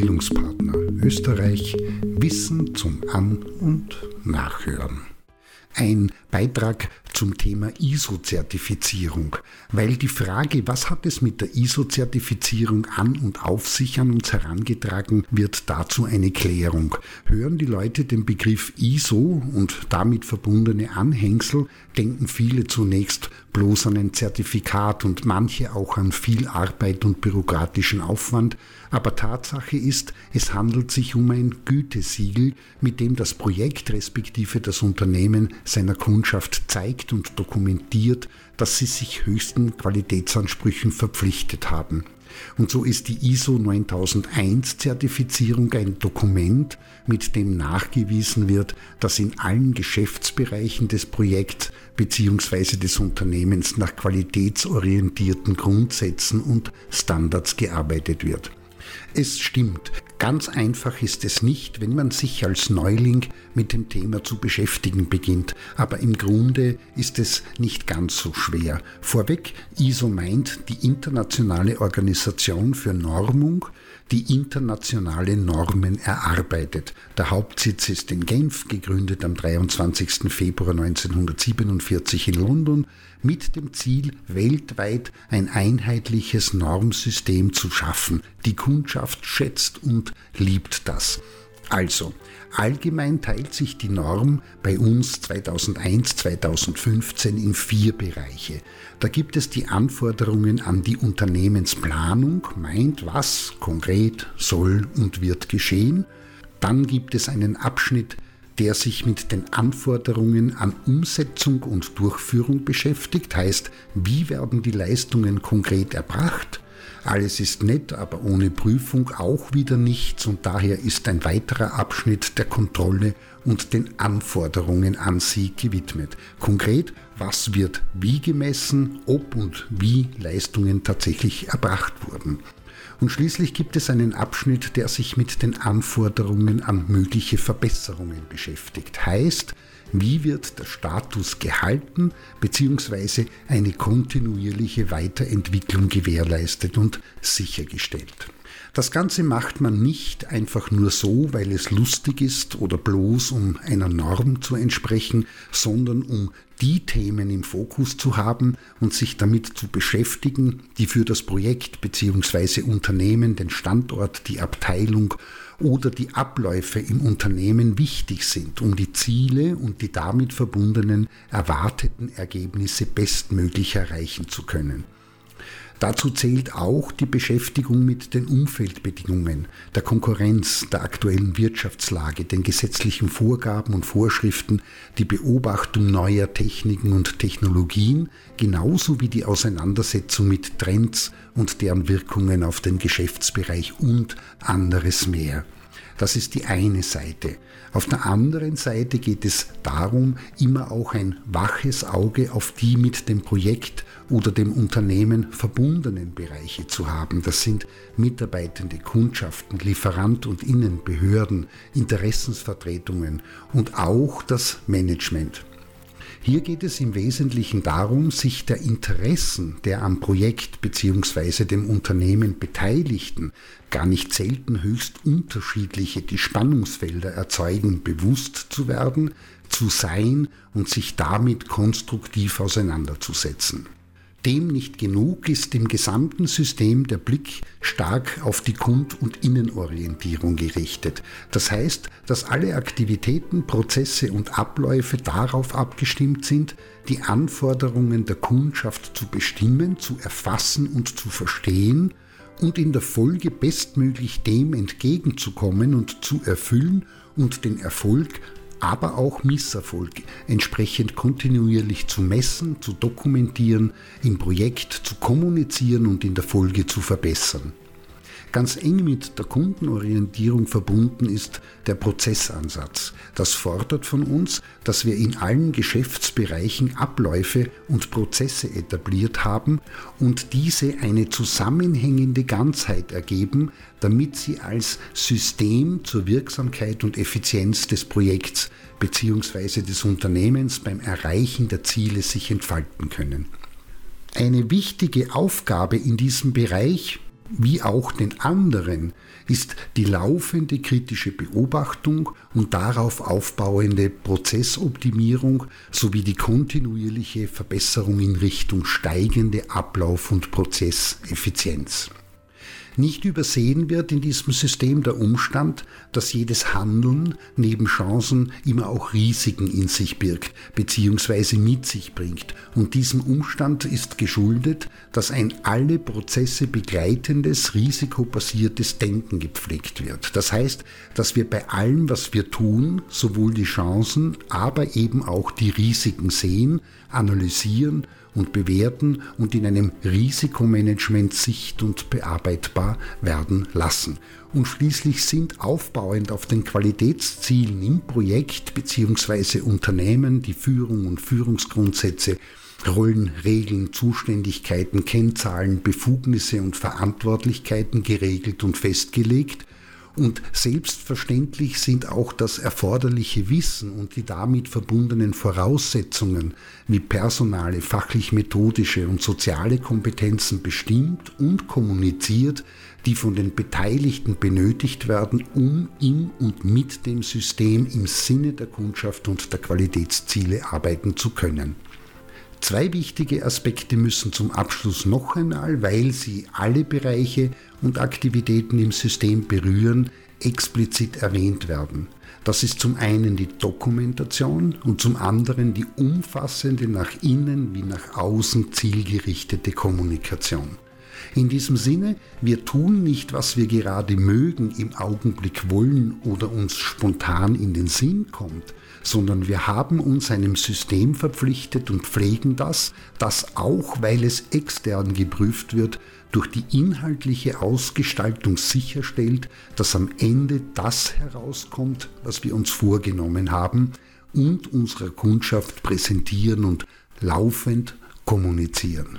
Bildungspartner Österreich Wissen zum An- und Nachhören. Ein Beitrag zum Thema ISO-Zertifizierung, weil die Frage, was hat es mit der ISO-Zertifizierung an und auf sich an uns herangetragen, wird dazu eine Klärung. Hören die Leute den Begriff ISO und damit verbundene Anhängsel, denken viele zunächst bloß an ein Zertifikat und manche auch an viel Arbeit und bürokratischen Aufwand, aber Tatsache ist, es handelt sich um ein Gütesiegel, mit dem das Projekt respektive das Unternehmen seiner Kundschaft zeigt und dokumentiert, dass sie sich höchsten Qualitätsansprüchen verpflichtet haben. Und so ist die ISO 9001 Zertifizierung ein Dokument, mit dem nachgewiesen wird, dass in allen Geschäftsbereichen des Projekts bzw. des Unternehmens nach qualitätsorientierten Grundsätzen und Standards gearbeitet wird. Es stimmt, ganz einfach ist es nicht, wenn man sich als Neuling mit dem Thema zu beschäftigen beginnt, aber im Grunde ist es nicht ganz so schwer. Vorweg, ISO meint die internationale Organisation für Normung, die internationale Normen erarbeitet. Der Hauptsitz ist in Genf, gegründet am 23. Februar 1947 in London, mit dem Ziel, weltweit ein einheitliches Normsystem zu schaffen. Die Kundschaft schätzt und liebt das. Also, allgemein teilt sich die Norm bei uns 2001-2015 in vier Bereiche. Da gibt es die Anforderungen an die Unternehmensplanung, meint, was konkret soll und wird geschehen. Dann gibt es einen Abschnitt, der sich mit den Anforderungen an Umsetzung und Durchführung beschäftigt, heißt, wie werden die Leistungen konkret erbracht. Alles ist nett, aber ohne Prüfung auch wieder nichts und daher ist ein weiterer Abschnitt der Kontrolle und den Anforderungen an sie gewidmet. Konkret, was wird wie gemessen, ob und wie Leistungen tatsächlich erbracht wurden. Und schließlich gibt es einen Abschnitt, der sich mit den Anforderungen an mögliche Verbesserungen beschäftigt. Heißt, wie wird der Status gehalten bzw. eine kontinuierliche Weiterentwicklung gewährleistet und sichergestellt. Das Ganze macht man nicht einfach nur so, weil es lustig ist oder bloß um einer Norm zu entsprechen, sondern um die Themen im Fokus zu haben und sich damit zu beschäftigen, die für das Projekt bzw. Unternehmen, den Standort, die Abteilung oder die Abläufe im Unternehmen wichtig sind, um die Ziele und die damit verbundenen erwarteten Ergebnisse bestmöglich erreichen zu können. Dazu zählt auch die Beschäftigung mit den Umfeldbedingungen, der Konkurrenz, der aktuellen Wirtschaftslage, den gesetzlichen Vorgaben und Vorschriften, die Beobachtung neuer Techniken und Technologien, genauso wie die Auseinandersetzung mit Trends und deren Wirkungen auf den Geschäftsbereich und anderes mehr. Das ist die eine Seite. Auf der anderen Seite geht es darum, immer auch ein waches Auge auf die mit dem Projekt oder dem Unternehmen verbundenen Bereiche zu haben. Das sind mitarbeitende Kundschaften, Lieferant- und Innenbehörden, Interessensvertretungen und auch das Management. Hier geht es im Wesentlichen darum, sich der Interessen der am Projekt bzw. dem Unternehmen Beteiligten, gar nicht selten höchst unterschiedliche, die Spannungsfelder erzeugen, bewusst zu werden, zu sein und sich damit konstruktiv auseinanderzusetzen. Dem nicht genug ist im gesamten System der Blick stark auf die Kund- und Innenorientierung gerichtet. Das heißt, dass alle Aktivitäten, Prozesse und Abläufe darauf abgestimmt sind, die Anforderungen der Kundschaft zu bestimmen, zu erfassen und zu verstehen und in der Folge bestmöglich dem entgegenzukommen und zu erfüllen und den Erfolg aber auch Misserfolg entsprechend kontinuierlich zu messen, zu dokumentieren, im Projekt zu kommunizieren und in der Folge zu verbessern. Ganz eng mit der Kundenorientierung verbunden ist der Prozessansatz. Das fordert von uns, dass wir in allen Geschäftsbereichen Abläufe und Prozesse etabliert haben und diese eine zusammenhängende Ganzheit ergeben, damit sie als System zur Wirksamkeit und Effizienz des Projekts bzw. des Unternehmens beim Erreichen der Ziele sich entfalten können. Eine wichtige Aufgabe in diesem Bereich wie auch den anderen ist die laufende kritische Beobachtung und darauf aufbauende Prozessoptimierung sowie die kontinuierliche Verbesserung in Richtung steigende Ablauf- und Prozesseffizienz. Nicht übersehen wird in diesem System der Umstand, dass jedes Handeln neben Chancen immer auch Risiken in sich birgt bzw. mit sich bringt. Und diesem Umstand ist geschuldet, dass ein alle Prozesse begleitendes, risikobasiertes Denken gepflegt wird. Das heißt, dass wir bei allem, was wir tun, sowohl die Chancen, aber eben auch die Risiken sehen, analysieren und bewerten und in einem Risikomanagement sicht- und bearbeitbar werden lassen. Und schließlich sind aufbauend auf den Qualitätszielen im Projekt bzw. Unternehmen die Führung und Führungsgrundsätze Rollen, Regeln, Zuständigkeiten, Kennzahlen, Befugnisse und Verantwortlichkeiten geregelt und festgelegt und selbstverständlich sind auch das erforderliche Wissen und die damit verbundenen Voraussetzungen wie personale, fachlich-methodische und soziale Kompetenzen bestimmt und kommuniziert, die von den Beteiligten benötigt werden, um in und mit dem System im Sinne der Kundschaft und der Qualitätsziele arbeiten zu können. Zwei wichtige Aspekte müssen zum Abschluss noch einmal, weil sie alle Bereiche und Aktivitäten im System berühren, explizit erwähnt werden. Das ist zum einen die Dokumentation und zum anderen die umfassende nach innen wie nach außen zielgerichtete Kommunikation. In diesem Sinne, wir tun nicht, was wir gerade mögen, im Augenblick wollen oder uns spontan in den Sinn kommt, sondern wir haben uns einem System verpflichtet und pflegen das, das auch, weil es extern geprüft wird, durch die inhaltliche Ausgestaltung sicherstellt, dass am Ende das herauskommt, was wir uns vorgenommen haben und unserer Kundschaft präsentieren und laufend kommunizieren.